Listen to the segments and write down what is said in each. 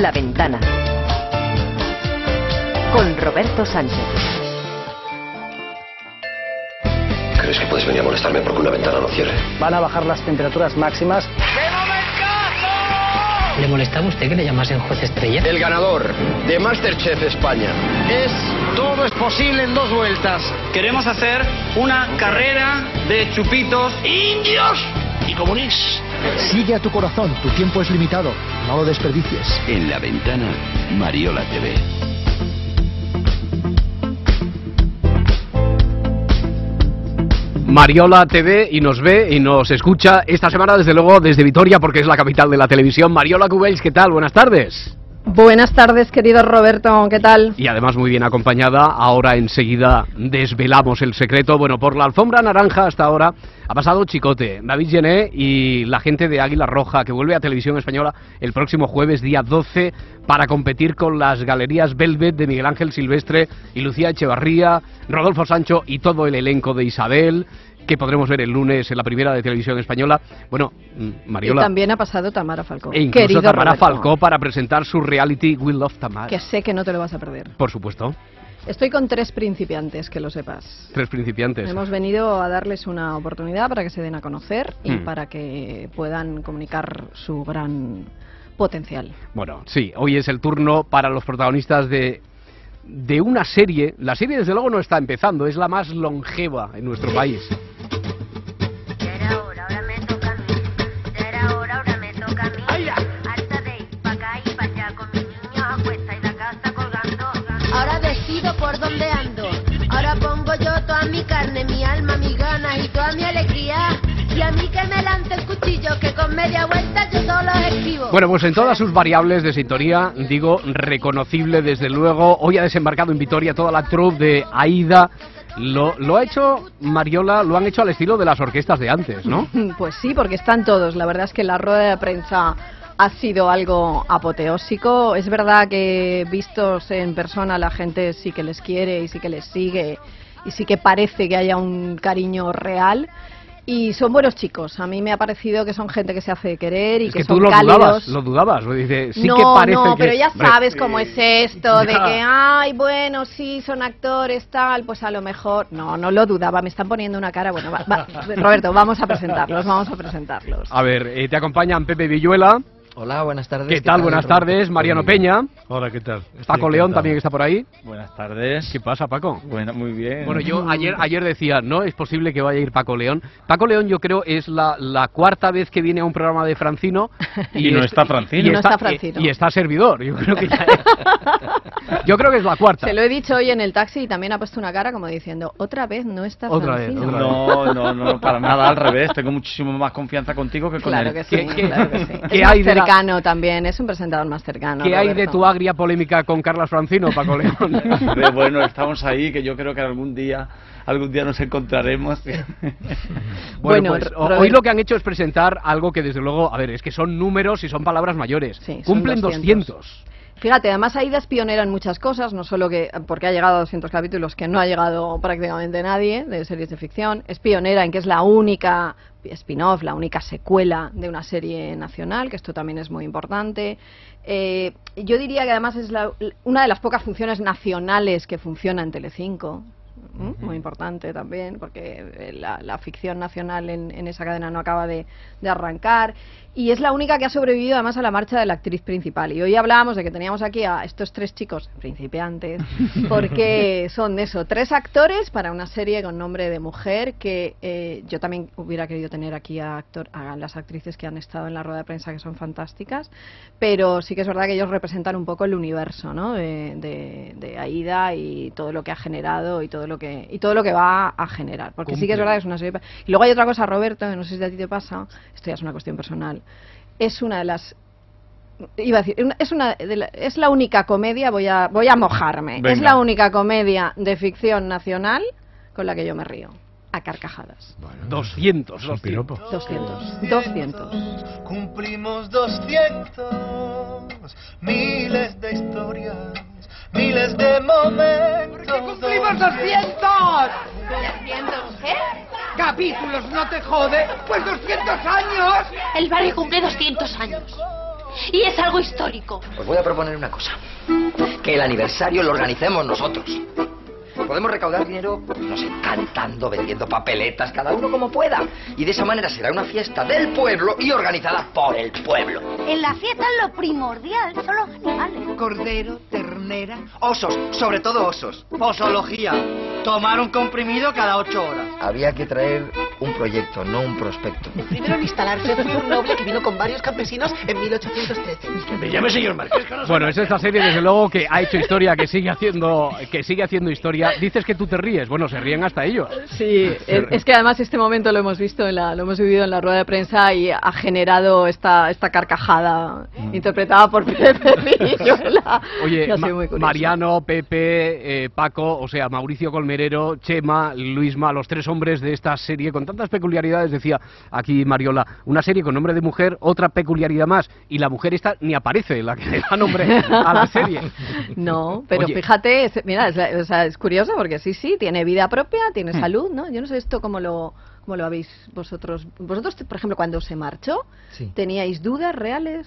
La Ventana con Roberto Sánchez. ¿Crees que puedes venir a molestarme porque una ventana no cierre? Van a bajar las temperaturas máximas. ¿Le molestaba a usted que le llamasen juez estrella? El ganador de Masterchef España es Todo es posible en dos vueltas. Queremos hacer una carrera de chupitos indios y comunistas. Sigue a tu corazón, tu tiempo es limitado, no lo desperdicies. En la ventana, Mariola TV. Mariola TV y nos ve y nos escucha esta semana desde luego desde Vitoria porque es la capital de la televisión. Mariola Cubells, ¿qué tal? Buenas tardes. Buenas tardes, querido Roberto, ¿qué tal? Y además muy bien acompañada. Ahora enseguida desvelamos el secreto. Bueno, por la alfombra naranja hasta ahora ha pasado Chicote, David Gené y la gente de Águila Roja que vuelve a Televisión Española el próximo jueves, día 12, para competir con las galerías Velvet de Miguel Ángel Silvestre y Lucía Echevarría, Rodolfo Sancho y todo el elenco de Isabel que podremos ver el lunes en la primera de televisión española. Bueno, mm, Mariola. Y también ha pasado Tamara Falcó. E incluso querido Tamara Roberto, Falcó para presentar su reality We Love Tamara. Que sé que no te lo vas a perder. Por supuesto. Estoy con tres principiantes, que lo sepas. Tres principiantes. Hemos venido a darles una oportunidad para que se den a conocer y Mm. para que puedan comunicar su gran potencial. Bueno, sí, hoy es el turno para los protagonistas de, de una serie. La serie, desde luego, no está empezando, es la más longeva en nuestro país. Carne, mi alma, mis ganas y toda mi alegría. Y a mí que me lance el cuchillo, que con media vuelta yo solo escribo. Bueno, pues en todas sus variables de sintonía, digo, reconocible desde luego. Hoy ha desembarcado en Vitoria toda la troupe de Aida. Lo, lo ha hecho Mariola, lo han hecho al estilo de las orquestas de antes, ¿no? Pues sí, porque están todos. La verdad es que la rueda de prensa ha sido algo apoteósico. Es verdad que vistos en persona la gente sí que les quiere y sí que les sigue y sí que parece que haya un cariño real. Y son buenos chicos. A mí me ha parecido que son gente que se hace querer y Es que, que son tú lo cálidos. dudabas, lo dudabas. lo sí no, que parece no, que... pero ya sabes cómo es esto, de que, ay, bueno, sí, son actores, tal, pues a lo mejor... No, no lo dudaba, me están poniendo una cara... Bueno, va- va- Roberto, vamos a presentarlos, vamos a presentarlos. A ver, eh, te acompañan Pepe Villuela. Hola, buenas tardes. ¿Qué tal? Buenas tardes. Mariano Peña. Hola, ¿qué tal? Paco León también está por ahí. Buenas tardes. ¿Qué pasa, Paco? Bueno, muy bien. Bueno, yo ayer, ayer decía, no es posible que vaya a ir Paco León. Paco León yo creo es la, la cuarta vez que viene a un programa de Francino. Y no es- está Francino. Y, Y no está, está Francino. y- y está servidor. Yo creo que ya es, yo creo que es la cuarta. Se lo he dicho hoy en el taxi y también ha puesto una cara como diciendo, otra vez no está Otra vez, Francino". otra vez. No, no, no, para nada, al revés. Tengo muchísimo más confianza contigo que con Claro él. que sí, ¿Qué- qué- claro que sí. qué hay de la- cercano también, es un presentador más cercano. ¿Qué hay de tu agria polémica con Carlas Francino, Paco León? Bueno, estamos ahí, que yo creo que algún día, algún día nos encontraremos. Bueno, Bueno, pues, hoy lo que han hecho es presentar algo que desde luego, a ver, es que son números y son palabras mayores. Sí, son Cumplen 200. 200. Fíjate, además Aida es pionera en muchas cosas, no solo que porque ha llegado a 200 capítulos, que no ha llegado prácticamente nadie de series de ficción, es pionera en que es la única spin-off, la única secuela de una serie nacional, que esto también es muy importante. Eh, yo diría que además es la- una de las pocas funciones nacionales que funciona en Telecinco. Muy importante también, porque eh, la, la ficción nacional en, en esa cadena no acaba de, de arrancar. Y es la única que ha sobrevivido además a la marcha de la actriz principal. Y hoy hablábamos de que teníamos aquí a estos tres chicos principiantes, porque son eso, tres actores para una serie con nombre de mujer que eh, yo también hubiera querido tener aquí a, actor, a las actrices que han estado en la rueda de prensa, que son fantásticas. Pero sí que es verdad que ellos representan un poco el universo ¿no? de, de, de Aida y todo lo que ha generado y todo lo que, y todo lo que va a generar. Porque sí que es verdad que es una serie... Y luego hay otra cosa, Roberto, que no sé si a ti te pasa, esto ya es una cuestión personal, es una de las iba a decir es una de la, es la única comedia voy a voy a mojarme es Venga. la única comedia de ficción nacional con la que yo me río a carcajadas 200. un piropo. 200 200 Cumplimos 200, miles de historias, miles de momentos. ¡Cumplimos 200! ¿200 qué? ¡Capítulos, no te jode! ¡Pues 200 años! El barrio cumple 200 años. y es algo histórico. Os voy a proponer una cosa. Que el aniversario lo organicemos nosotros. Podemos recaudar dinero, no sé, cantando, vendiendo papeletas, cada uno como pueda. Y de esa manera será una fiesta del pueblo y organizada por el pueblo. En la fiesta lo primordial son los animales. Cordero, ternera, osos, sobre todo osos. Posología. Tomar un comprimido cada ocho horas. Había que traer un proyecto, no un prospecto. Primero en instalarse fue un noble que vino con varios campesinos en 1813. Me llame señor Marqués. que no. Bueno, es esta serie desde luego que ha hecho historia, que sigue haciendo, que sigue haciendo historia. Dices que tú te ríes, bueno, se ríen hasta ellos. Sí, es, es que además este momento lo hemos visto, en la, lo hemos vivido en la rueda de prensa y ha generado esta, esta carcajada interpretada por Pepe Villuela. Oye, Que Ma-. Mariano, Pepe, eh, Paco, o sea, Mauricio Colmerero, Chema, Luisma, los tres hombres de esta serie con tantas peculiaridades, decía aquí Mariola, una serie con nombre de mujer, otra peculiaridad más, y la mujer esta ni aparece, la que le da nombre a la serie. No, pero Oye. fíjate, es, mira, es, o sea, es curioso porque sí, sí, tiene vida propia, tiene Hmm. salud, ¿no? Yo no sé esto cómo lo, cómo lo habéis vosotros. Vosotros, por ejemplo, cuando se marchó, Sí. ¿teníais dudas reales?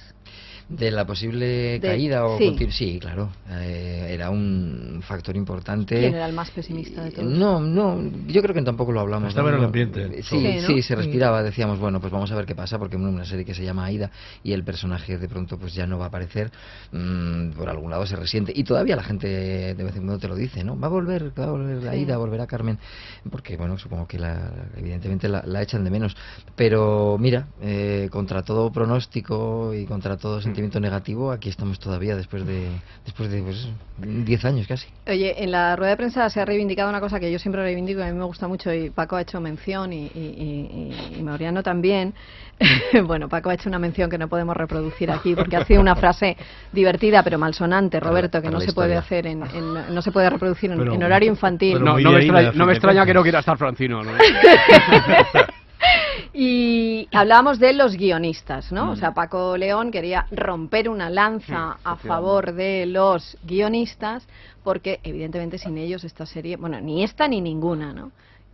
De la posible De- caída o sí. continu- sí, claro. Eh, era un factor importante. ¿Quién era el más pesimista de todos? No, no, yo creo que tampoco lo hablamos. Estaba en ¿no? el ambiente. Sí, Sí, se respiraba. Decíamos, bueno, pues vamos a ver qué pasa, porque es una serie que se llama Aida y el personaje de pronto pues ya no va a aparecer. mm, por algún lado se resiente. Y todavía la gente de vez en cuando te lo dice, ¿no? Va a volver, va a volver Sí. Aida, volverá Carmen. Porque, bueno, supongo que la, evidentemente la, la echan de menos. Pero mira, eh, contra todo pronóstico y contra todo sentimiento negativo, aquí estamos todavía después de después de pues, 10 años casi. Oye, en la rueda de prensa se ha reivindicado una cosa que yo siempre reivindico y a mí me gusta mucho y Paco ha hecho mención y, y, y- y Mauriano también. bueno, Paco ha hecho una mención que no podemos reproducir aquí porque ha sido una frase divertida pero malsonante, Roberto, que no se puede hacer en, en- no se puede reproducir en, Pero- en horario infantil. No, no me extraña, no me que no quiera estar Francino. ¿no? Y hablábamos de los guionistas, ¿no? O Mm. sea, Paco León quería romper una lanza a favor de los guionistas porque evidentemente sin ellos esta serie, bueno, ni esta ni ninguna, ¿no?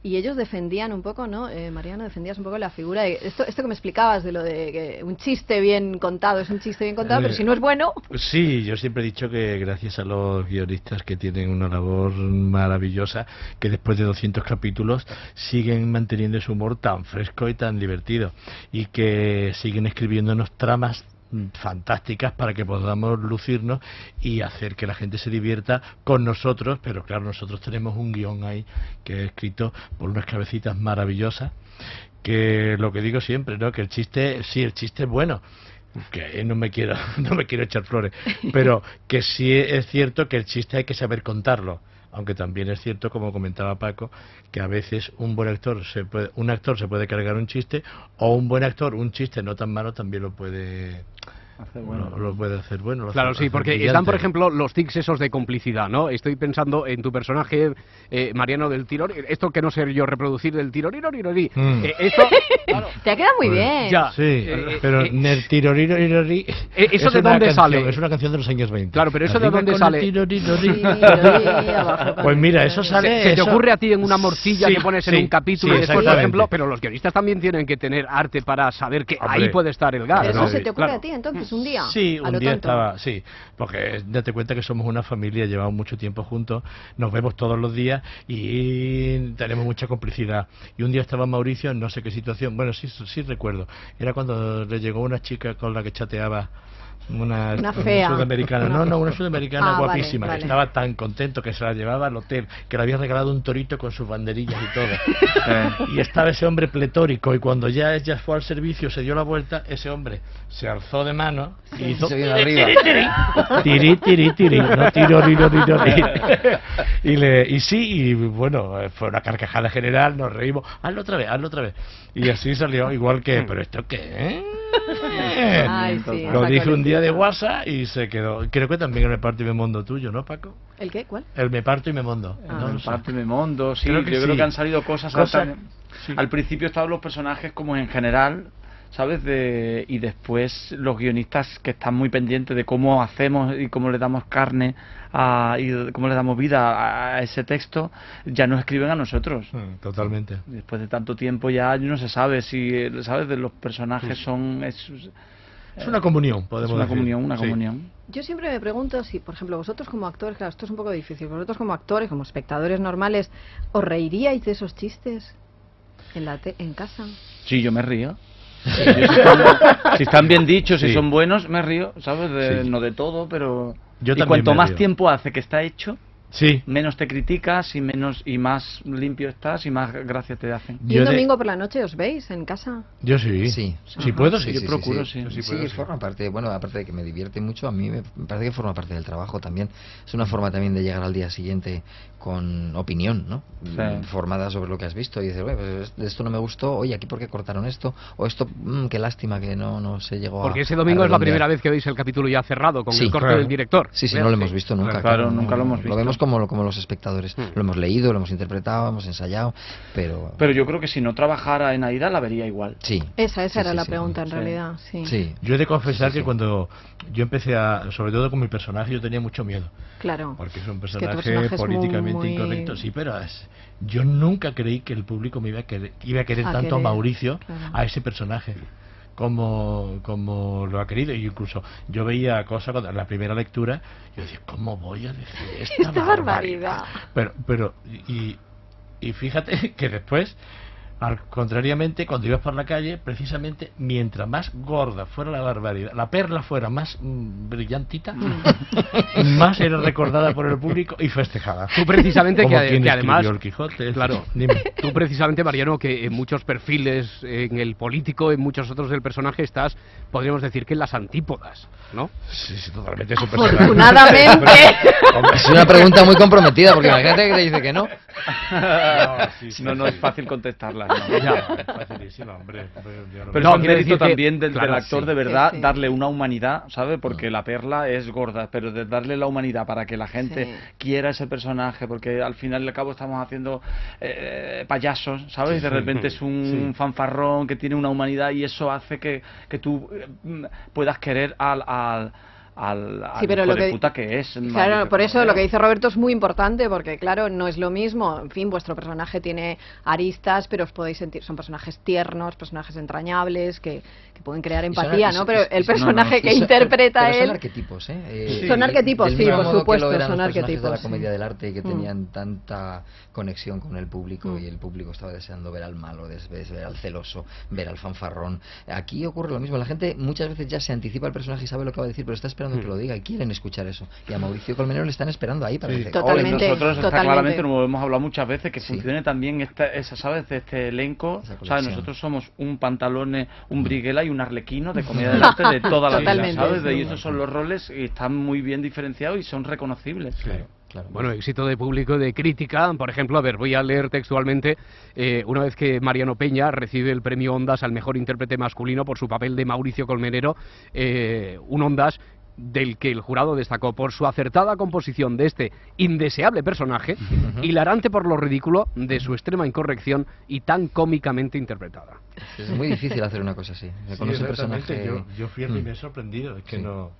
Y ellos defendían un poco, ¿no? Eh, Mariano, defendías un poco la figura de esto, esto que me explicabas de lo de que un chiste bien contado es un chiste bien contado, pero Eh, si no es bueno, Sí, yo siempre he dicho que gracias a los guionistas que tienen una labor maravillosa, que después de 200 capítulos siguen manteniendo ese humor tan fresco y tan divertido, y que siguen escribiéndonos tramas fantásticas para que podamos lucirnos y hacer que la gente se divierta con nosotros, pero claro, nosotros tenemos un guion ahí que es escrito por unas cabecitas maravillosas, que lo que digo siempre, ¿no? Que el chiste, sí, el chiste es bueno, que no me quiero no me quiero echar flores pero que sí es cierto que el chiste hay que saber contarlo aunque también es cierto como comentaba Paco que a veces un buen actor se puede un actor se puede cargar un chiste o un buen actor un chiste no tan malo también lo puede bueno. lo, lo puede hacer bueno lo Claro, hace- sí, porque brillante. están, por ejemplo, los tics esos de complicidad, ¿no? Estoy pensando en tu personaje, eh, Mariano del Tirón, esto que no sé yo reproducir del Tirorirorirori. Mm. Eh, esto, claro, te ha quedado muy bien. ya. Sí, Eh, pero eh, Nertirorirori Eh, ¿eso es de dónde canción- sale? Es una canción de los años 20. Claro, pero ¿eso de dónde sale? Pues mira, eso sale. se, te ocurre a ti en una morcilla Sí, que pones en un capítulo sí, y después, por ejemplo, pero los guionistas también tienen que tener arte para saber que ahí puede estar el gas. Pero eso se te ocurre Claro. a ti entonces un día. Sí, un día tonto. estaba, sí, porque date cuenta que somos una familia, llevamos mucho tiempo juntos, nos vemos todos los días y tenemos mucha complicidad. Y un día estaba Mauricio en no sé qué situación, bueno, sí, sí recuerdo, era cuando le llegó una chica con la que chateaba. Una, Una fea. sudamericana, Una no, no, una sudamericana Ah, vale, guapísima, vale. que estaba tan contento que se la llevaba al hotel, que le había regalado un torito con sus banderillas y todo. y estaba ese hombre pletórico y cuando ya ella fue al servicio, se dio la vuelta, ese hombre se alzó de mano y hizo Se vino arriba. tiri tiri tiri no tiro tiro tiro tiri. y le y sí y bueno eh, fue una carcajada general nos reímos hazlo otra vez hazlo otra vez y así salió igual que pero esto qué eh? Ay, sí, lo dije un día de. WhatsApp y se quedó creo que también el me parto y me mondo tuyo ¿no Paco? ¿El qué? ¿Cuál? el me parto y me mondo Ah. no lo sé. parte me mondo, sí, Creo que yo creo que han salido cosas, Cosas- hasta- Al principio estaban los personajes como en general, ¿sabes? De, y después los guionistas que están muy pendientes de cómo hacemos y cómo le damos carne a, y cómo le damos vida a, a ese texto, ya nos escriben a nosotros. Mm, totalmente Después de tanto tiempo ya no se sabe si, ¿sabes? De los personajes son... es- Es una comunión, podemos Es una decir. comunión, una Sí. comunión. Yo siempre me pregunto si, por ejemplo, vosotros como actores, claro, esto es un poco difícil, vosotros como actores, como espectadores normales, ¿os reiríais de esos chistes en, la te- en casa? Sí, yo me río. Yo si, están, si están bien dichos, si Sí. son buenos, me río, ¿sabes? De- Sí. No de todo, pero... Yo y cuanto más río. tiempo hace que está hecho, Sí. menos te criticas y menos y más limpio estás y más gracia te hacen. ¿Y un domingo por la noche os veis en casa? Yo sí. Sí. Si puedo, sí. yo procuro, sí. Sí, puedo, sí. forma parte, bueno, aparte de que me divierte mucho, a mí me, parece que forma parte del trabajo también. Es una forma también de llegar al día siguiente con opinión, ¿no? Sí. Formada sobre lo que has visto y dices, "Oye, pues esto no me gustó, oye, aquí por qué cortaron esto, o esto, mm, qué lástima que no, no se llegó a Porque ese domingo a es la redondear". primera vez que veis el capítulo ya cerrado con Sí, el corte claro. del director. Sí, sí, no lo hemos visto nunca. Claro, nunca lo hemos visto. vemos como, como los espectadores. Lo hemos leído, lo hemos interpretado, hemos ensayado, pero... Pero yo creo que si no trabajara en Aida la vería igual. Sí. Esa, esa Sí, era sí, la sí. pregunta en realidad, sí. Sí. Yo he de confesar Sí, que cuando yo empecé a, sobre todo con mi personaje, yo tenía mucho miedo. Claro. Porque es un Es que tu personaje, muy- políticamente muy- incorrecto. Sí, pero es- yo nunca creí que el público me iba a querer, iba a querer A tanto a Mauricio, claro. a ese personaje. Como, como lo ha querido. Y incluso yo veía cosas cuando en la primera lectura, yo decía, ¿cómo voy a decir esta, Esta barbaridad. Pero, pero, y, y fíjate que después, al contrariamente, cuando ibas por la calle, precisamente mientras más gorda fuera la barbaridad, la perla fuera más mm, brillantita, más era recordada por el público y festejada. Tú precisamente Como que, quien que escribió además el Quijote. claro Dime. tú precisamente Mariano que en muchos perfiles en el político en muchos otros del personaje estás podríamos decir que en las antípodas ¿no? Sí, sí, totalmente es un personaje. Afortunadamente. Es una pregunta muy comprometida, porque imagínate que te dice que no. No, sí, sí, no, no sí. es fácil contestarla. ¿No? Ya, es facilísimo, hombre. Yo no- Pero No, es un quiero mérito decir también del, claro, del actor sí. de verdad Sí, sí. darle una humanidad, ¿sabes? Porque la perla es gorda, pero de darle la humanidad para que la gente Sí. quiera ese personaje, porque al final y al cabo estamos haciendo eh, payasos, ¿sabes? Y de repente es un fanfarrón que tiene una humanidad y eso hace que, que tú eh, puedas querer al, al, al, al Sí, pero hijo lo de que- puta que es. Claro, por eso lo que dice Roberto es muy importante, porque claro, no es lo mismo, en fin, vuestro personaje tiene aristas, pero os podéis sentir, son personajes tiernos, personajes entrañables, que, que pueden crear son- empatía, ¿no? Pero el personaje que son- interpreta pero son él... arquetipos, ¿eh? Eh, Son arquetipos, sí, por modo que supuesto, lo eran son los personajes de la arquetipos, comedia sí. del arte y que Mm. tenían tanta conexión con el público Mm. y el público estaba deseando ver al malo, ver al celoso, ver al fanfarrón. Aquí ocurre lo mismo, la gente muchas veces ya se anticipa al personaje y sabe lo que va a decir, pero está esperando que lo diga y quieren escuchar eso. Y a Mauricio Colmenero le están esperando ahí para Sí. decir, Totalmente, nosotros está claramente, como hemos hablado muchas veces, que Sí. funcione también esta, esa, ¿sabes? De este elenco. ¿sabes? Nosotros somos un pantalone, un briguela y un arlequino de comedia del arte de toda la vida. ¿sabes? De- Y esos son los roles y están muy bien diferenciados y son reconocibles. Claro, claro. Bueno, éxito de público, de crítica. Por ejemplo, a ver, voy a leer textualmente. eh, una vez que Mariano Peña recibe el premio Ondas al mejor intérprete masculino por su papel de Mauricio Colmenero, eh, un Ondas del que el jurado destacó por su acertada composición de este indeseable personaje, hilarante por lo ridículo de su extrema incorrección y tan cómicamente interpretada. Es muy difícil hacer una cosa así. Sí, Con ese personaje... Yo, yo fui el Mm. primer sorprendido. Es que Sí. no,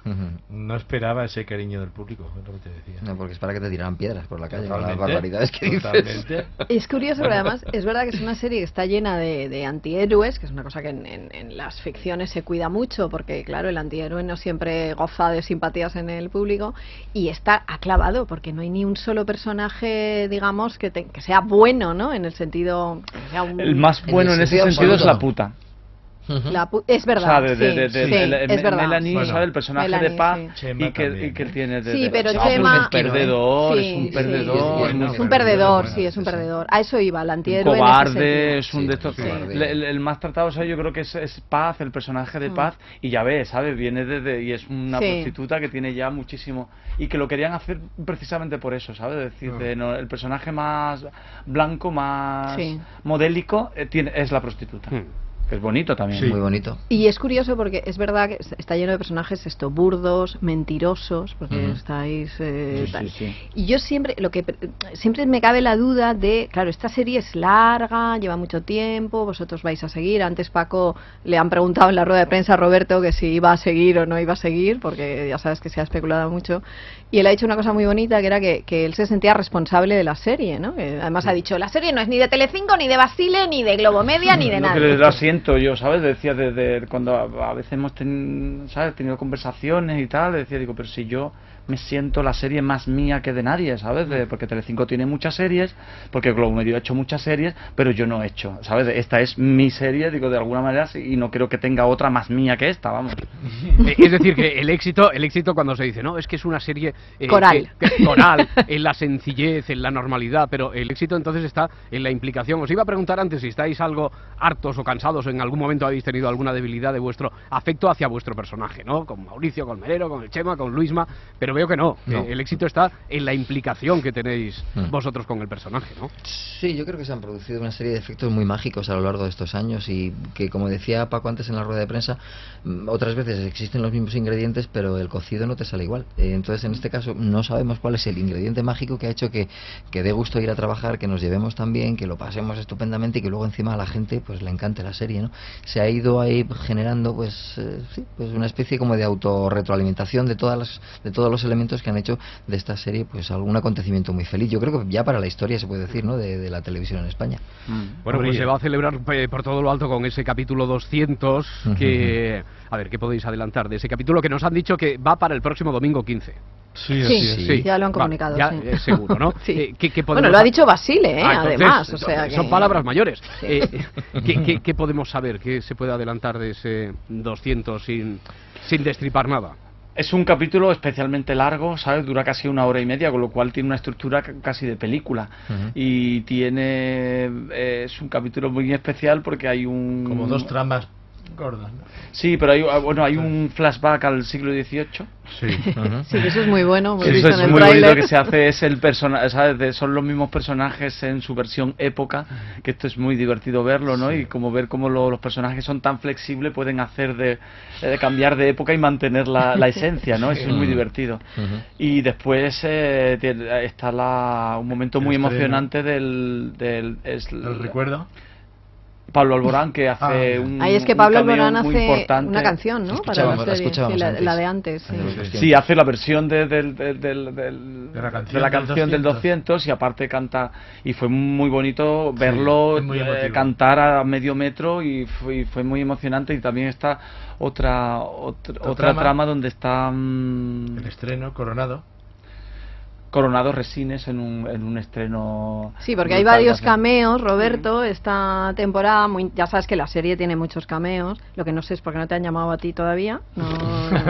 no esperaba ese cariño del público, es lo que te decía. No, porque es para que te tiraran piedras por la calle con las barbaridades que dices. totalmente. Es curioso, pero además es verdad que es una serie que está llena de, de antihéroes, que es una cosa que en, en- en las ficciones se cuida mucho, porque claro, el antihéroe no siempre goza de simpatías en el público, y está aclavado, porque no hay ni un solo personaje, digamos, que, te- que sea bueno, ¿no? En el sentido... que sea un- El más En bueno en ese sentido es la absoluto. Puta. Ujú. la es O verdad, sea, de, de, sí, de- de- sí, de- es verdad. Melanie, Bueno, ¿sabes? El personaje Melanie, de Paz sí. Y, que, y que él tiene de, Sí, de- pero es Chema- un perdedor, Sí, es un perdedor, sí, es sí, Es un perdedor, sí, es un perdedor. A eso iba, el un antihéroe. ese cobarde, es un Sí, de estos. El, el- el más tratado, o sea, yo creo que es, es Paz, el personaje de Mm. Paz, y ya ves, ¿sabes? Viene desde. y es una Sí. prostituta que tiene ya muchísimo. y que lo querían hacer precisamente por eso, ¿sabes? Es decir, de, no, el personaje más blanco, más Sí. modélico, eh, tiene, es la prostituta. Que es bonito también. Muy bonito. Y es curioso porque es verdad que es- está lleno de personajes esto burdos, mentirosos, porque Ujú. estáis eh, Sí, tal. sí, sí. Y yo siempre lo que siempre me cabe la duda de, claro, esta serie es larga, lleva mucho tiempo, vosotros vais a seguir. Antes Paco le han preguntado en la rueda de prensa a Roberto que si iba a seguir o no iba a seguir, porque ya sabes que se ha especulado mucho. Y él ha dicho una cosa muy bonita que era que, que él se sentía responsable de la serie, ¿no? Que además ha dicho, la serie no es ni de Telecinco, ni de Basile, ni de Globomedia, ni de Lo nada. Yo, ¿sabes? Decía desde cuando a, veces hemos ten- tenido conversaciones y tal, decía, digo, pero si yo me siento la serie más mía que de nadie, ¿sabes? De- porque Telecinco tiene muchas series, porque Globo Medio ha hecho muchas series, pero yo no he hecho, ¿sabes? Esta es mi serie, digo, de alguna manera, sí, y no creo que tenga otra más mía que esta, vamos. Eh, Es decir, que el éxito, el éxito cuando se dice, no, es que es una serie eh, Coral. que- que- coral, en la sencillez, en la normalidad, pero el éxito entonces está en la implicación. Os iba a preguntar antes si estáis algo hartos o cansados, o en algún momento habéis tenido alguna debilidad de vuestro afecto hacia vuestro personaje, ¿no? Con Mauricio, con Melero, con el Chema, con Luisma, pero veo que no, que el éxito está en la implicación que tenéis Mm. vosotros con el personaje, ¿no? Sí, yo creo que se han producido una serie de efectos muy mágicos a lo largo de estos años y que, como decía Paco antes en la rueda de prensa, mm, otras veces existen los mismos ingredientes, pero el cocido no te sale igual. Eh, entonces, en este caso, no sabemos cuál es el ingrediente mágico que ha hecho que, que dé gusto ir a trabajar, que nos llevemos tan bien, que lo pasemos estupendamente y que luego encima a la gente pues le encante la serie, ¿no? Se ha ido ahí generando pues, eh, sí, pues una especie como de autorretroalimentación de todas las, de todos los elementos que han hecho de esta serie pues algún acontecimiento muy feliz. Yo creo que ya para la historia se puede decir, ¿no? De, de la televisión en España. Bueno, pues se va a celebrar eh, por todo lo alto con ese capítulo 200 que... A ver, ¿qué podéis adelantar de ese capítulo que nos han dicho que va para el próximo domingo 15? Sí, Sí, ya lo han Va, comunicado. ya, sí. eh, seguro, ¿no? Sí. Eh, ¿qué- qué Bueno, lo ha dicho Basile, ¿eh? Ah, entonces, además. O sea son que- palabras mayores. Sí. Eh, ¿qué, qué, qué podemos saber? ¿Qué se puede adelantar de ese 200 sin, sin destripar nada? Es un capítulo especialmente largo, ¿sabes? Dura casi una hora y media, con lo cual tiene una estructura ca- casi de película. Y tiene. eh, es un capítulo muy especial porque hay un. Como dos tramas gordas. ¿no? Sí, pero hay, ah, bueno, hay un flashback al siglo XVIII. Sí. Sí, eso es muy bueno. eso en es el muy bonito que se hace, es el personaje, ¿sabes? De- son los mismos personajes en su versión época, que esto es muy divertido verlo, ¿no? Y como ver cómo lo- los personajes son tan flexibles, pueden hacer de, de cambiar de época y mantener la, la esencia, ¿no? Eso es muy divertido. Y después eh, tiene- está la, un momento El muy estreno. emocionante del... del es ¿El recuerdo? Pablo Alborán, que hace Ah, un Ahí es que un Pablo cameo Alborán muy hace importante. una canción, ¿no? Para la la serie. Sí, la, antes. la de antes, sí. Hace la versión de, del, del, del- del- De la canción de la del canción del 200. 200 y aparte canta y fue muy bonito verlo muy eh, cantar a medio metro y fue, y fue muy emocionante y también está otra otra, Otra otra trama. trama. donde está mm, El estreno, Coronado. Coronado Resines en un, en un estreno Sí, porque hay varios cameos, Roberto, esta temporada. Muy, ya sabes que la serie tiene muchos cameos. Lo que no sé es por qué no te han llamado a ti todavía. No,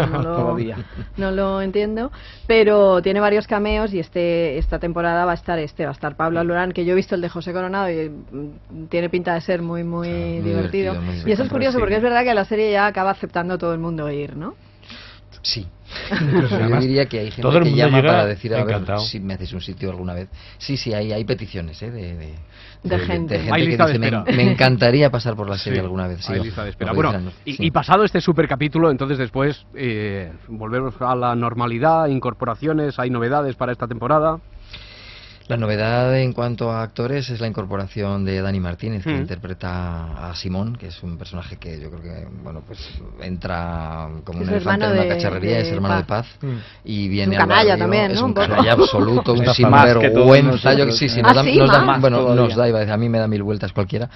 no lo, Todavía. no lo entiendo. Pero tiene varios cameos y este esta temporada va a estar este, va a estar Pablo Alborán, que yo he visto el de José Coronado y mm, tiene pinta de ser muy, muy, muy divertido. divertido, muy y eso es curioso porque es verdad que la serie ya acaba aceptando todo el mundo ir, ¿no? Sí. Incluso Yo diría que hay gente todo el que llama llega para decir, a ver, si me haces un sitio alguna vez. Sí, sí, hay, hay peticiones, ¿eh? De, de, De gente. Hay que dice, me, espera. me encantaría pasar por la serie Sí, alguna vez. Sí, hay ojo, lista de espera. lo Bueno, dicen, y, sí. y pasado este super capítulo, entonces después eh, volvemos a la normalidad, incorporaciones, hay novedades para esta temporada. La novedad en cuanto a actores es la incorporación de Dani Martínez, que Mm. interpreta a Simón, que es un personaje que yo creo que bueno pues entra como Es un elefante en una de- cachorrería, es de hermano de Paz. Paz y viene un al canalla barrio, también, es ¿no? un Un poco. canalla absoluto, un sinvergüenza, yo sí, sí, ¿eh? nos Ah, da, sí, nos da- más bueno, todavía. nos da, iba a decir, a mí me da mil vueltas cualquiera.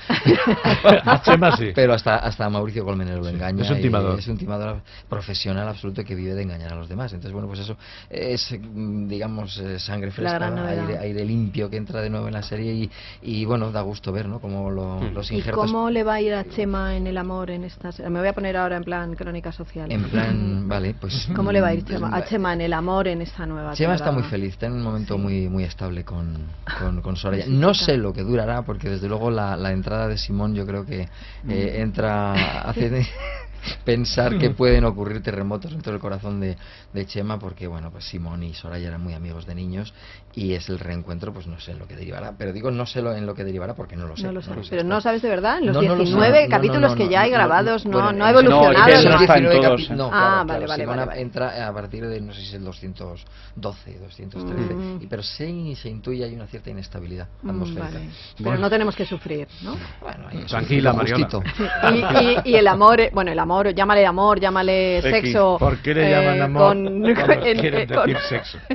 A Chema sí. Pero hasta, hasta Mauricio Colmenero lo Sí, engaña. es un timador. Es un timador profesional absoluto que vive de engañar a los demás. Entonces, bueno, pues eso es, mm, digamos, eh, sangre fresca, novedad. aire, aire limpio que entra de nuevo en la serie y, y bueno, da gusto ver, ¿no? Como lo- Hmm. los ¿Y injertos. cómo le va a ir a Chema en el amor en esta serie? Me voy a poner ahora en plan crónica social. En plan, vale, pues. ¿Cómo le va a ir mm, Chema, a Chema en el amor en esta nueva Chema está muy feliz, está en un momento Sí. muy muy estable con, con, con Soraya. No sé lo que durará, porque desde luego la, la entrada de Simón yo creo que eh, entra, hace pensar que pueden ocurrir terremotos dentro del corazón de, de Chema, porque bueno, pues Simón y Soraya eran muy amigos de niños y es el reencuentro, pues no sé en lo que derivará. Pero digo no sé lo, en lo que derivará porque no lo sé. No lo sé. sé. Pero no sabes de verdad, en los No, no lo sé. 19 No, no, capítulos no, que no, ya hay grabados, no, bueno, no ha evolucionado. no en 19 todos, ¿eh? No, Ah, claro, vale, claro, vale, Simón vale, vale. entra a partir de, no sé si es el 212, 213, Mm. y, pero se, se intuye hay una cierta inestabilidad Mm, atmosférica. vale. Pero Bueno. no tenemos que sufrir, ¿no? Bueno, Tranquila, Mariola. y- y el amor, eh, bueno, el amor, llámale amor, llámale X. sexo. ¿Por qué le eh, llaman amor Con, quieren eh, con- decir sexo?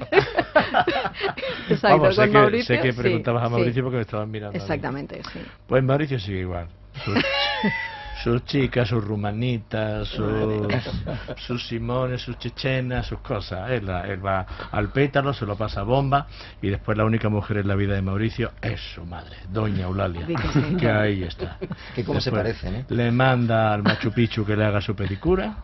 Exacto, Vamos, sé con que, Mauricio. sé que sí, preguntabas a sí. Mauricio porque me estaban mirando. a. Exactamente, sí. Pues Mauricio sigue igual. Su, sus chicas, sus rumanitas, sus, sus simones, sus chechenas, sus cosas. Él, va al pétalo, se lo pasa a bomba y después la única mujer en la vida de Mauricio es su madre, Doña Eulalia, que ahí está. Que cómo se parecen, ¿eh? Le manda al Machu Picchu que le haga su pedicura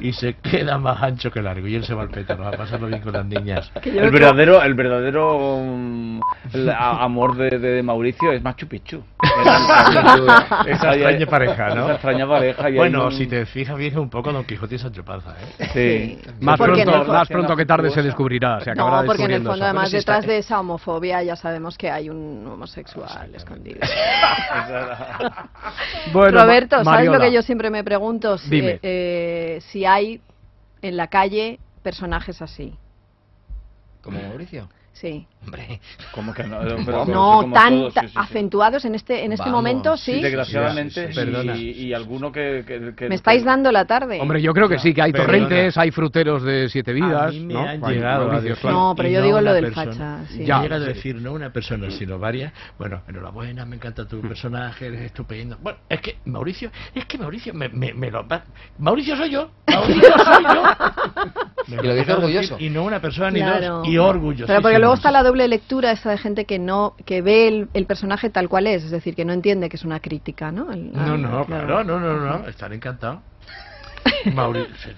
y se queda más ancho que largo y él se va al pétalo a pasarlo bien con las niñas. El verdadero, el verdadero mm, el amor de, de Mauricio es Machu Picchu. Esa extraña pareja, ¿no? Esa extraña pareja. y hay Bueno, un- si te fijas bien un poco Don Quijote y Sancho Panza, ¿eh? Sí. Más pronto, más pronto que tarde se descubrirá, se acabará No, porque en el descubriendo fondo, eso. además, está- detrás de esa homofobia ya sabemos que hay un homosexual escondido. Bueno, Roberto, ¿sabes lo que yo siempre me pregunto? Si, Dime. eh, eh, si hay en la calle personajes así. ¿Como Mauricio? Sí. Hombre, ¿Cómo que no? Pero- no como tan todos, sí, sí, sí. acentuados en este en este Vamos, momento, Sí, sí. desgraciadamente. Sí, sí, sí. Perdona. Y, y alguno que, que- que- Me estáis dando la tarde. Hombre, yo creo que sí, que hay Perdona. torrentes, hay fruteros de siete vidas. A mí me ¿no? han llegado a decir, claro. No, pero yo digo una lo del persona. facha, sí. Ya, llega a decir no una persona, sino varias. Bueno, enhorabuena, me encanta tu personaje, eres estupendo. Bueno, es que Mauricio, es que Mauricio me, me, me lo Mauricio soy yo, Mauricio soy yo. Me Y lo dice orgulloso. Y no una persona ni Claro. dos, y orgulloso. Pero porque luego está la doble lectura esa de gente que no que ve el, el personaje tal cual es, es decir, que no entiende que es una crítica, ¿no? El- No, no, claro, no, no, no, estaré encantado. Mauricio,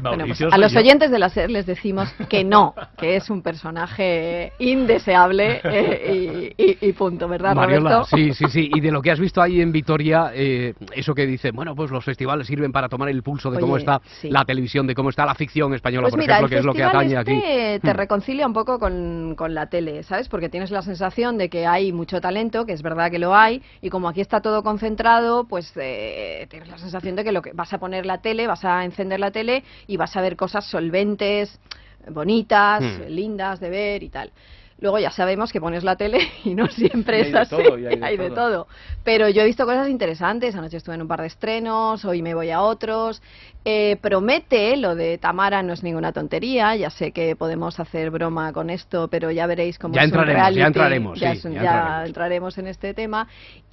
Bueno, Mauricio pues a los oyentes de la SER les decimos que no, que es un personaje indeseable eh, y, y- y punto, ¿verdad, Mariola, Roberto? sí, sí, sí. Y de lo que has visto ahí en Vitoria, eh, eso que dice, bueno, pues los festivales sirven para tomar el pulso de cómo está sí. la televisión, de cómo está la ficción española, Pues por mira, ejemplo, que es lo que atañe este aquí. te Hmm. reconcilia un poco con, con la tele, ¿sabes? Porque tienes la sensación de que hay mucho talento, que es verdad que lo hay, y como aquí está todo concentrado, pues eh, tienes la sensación de que lo que vas a poner la tele, vas a encender la tele y vas a ver cosas solventes, bonitas, Hmm. lindas de ver y tal. Luego ya sabemos que pones la tele y no siempre Y hay es de así, todo, hay de todo. todo. Pero yo he visto cosas interesantes, anoche estuve en un par de estrenos, hoy me voy a otros. Eh, promete, lo de Tamara no es ninguna tontería, ya sé que podemos hacer broma con esto, pero ya veréis cómo Ya es un entraremos, ya reality, entraremos, ya sí, es un- ya ya entraremos. entraremos en este tema.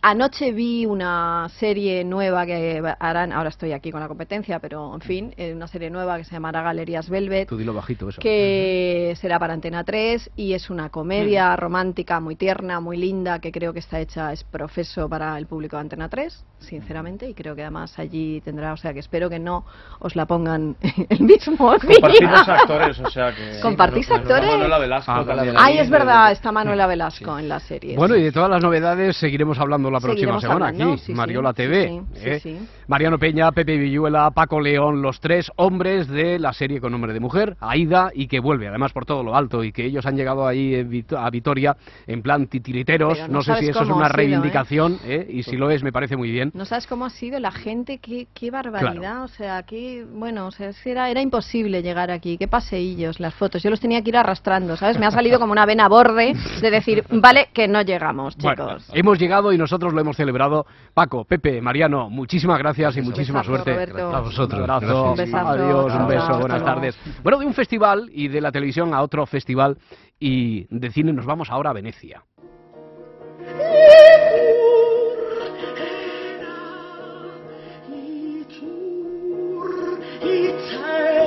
Anoche vi una serie nueva que harán, ahora estoy aquí con la competencia, pero en fin, eh, una serie nueva que se llamará Galerías Velvet Tú dilo bajito eso. que será para Antena 3 y es una comedia romántica muy tierna, muy linda, que creo que está hecha, es profeso para el público de Antena 3, sinceramente, y creo que además allí tendrá, o sea que espero que no os la pongan el mismo Compartimos día. actores, o sea que. ¿Compartís Está actores? Manuela Velasco Ah, también. Ay, ahí, es verdad, está Manuela Velasco en la serie. Bueno, sí. y de todas las novedades seguiremos hablando la próxima Seguiremos semana hablando, aquí, sí, sí, Mariola sí, TV. sí, sí, ¿eh? Mariano Peña, Pepe Villuela, Paco León, los tres hombres de la serie con nombre de mujer, Aida, y que vuelve, además por todo lo alto, y que ellos han llegado ahí Vito- a Vitoria en plan titiriteros. No, no sé si eso es una sido, ¿eh? reivindicación, ¿eh? y si lo es, me parece muy bien. No sabes cómo ha sido la gente, qué, qué barbaridad, o sea, qué, bueno, o sea, era, era imposible llegar aquí, qué paseillos, las fotos, yo los tenía que ir arrastrando, ¿sabes? Me ha salido como una vena borde de decir, vale, que no llegamos, chicos. Bueno, hemos llegado y nosotros lo hemos celebrado. Paco, Pepe, Mariano, muchísimas gracias y muchísima besazo, suerte. Roberto. A vosotros, Un abrazo. gracias. Un besazo. Adiós, un beso, buenas tardes. Bueno, de un festival y de la televisión a otro festival y de cine nos vamos ahora a Venecia.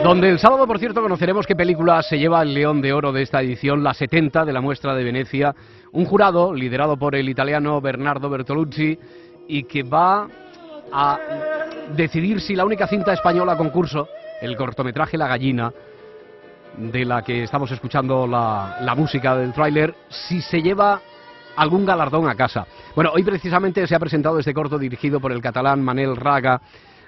Donde el sábado, por cierto, conoceremos qué película se lleva el León de Oro de esta edición, la 70 de la muestra de Venecia. Un jurado liderado por el italiano Bernardo Bertolucci y que va a decidir si la única cinta española a concurso, el cortometraje La Gallina, de la que estamos escuchando la, la música del tráiler, si se lleva algún galardón a casa. Bueno, hoy precisamente se ha presentado este corto dirigido por el catalán Manel Raga.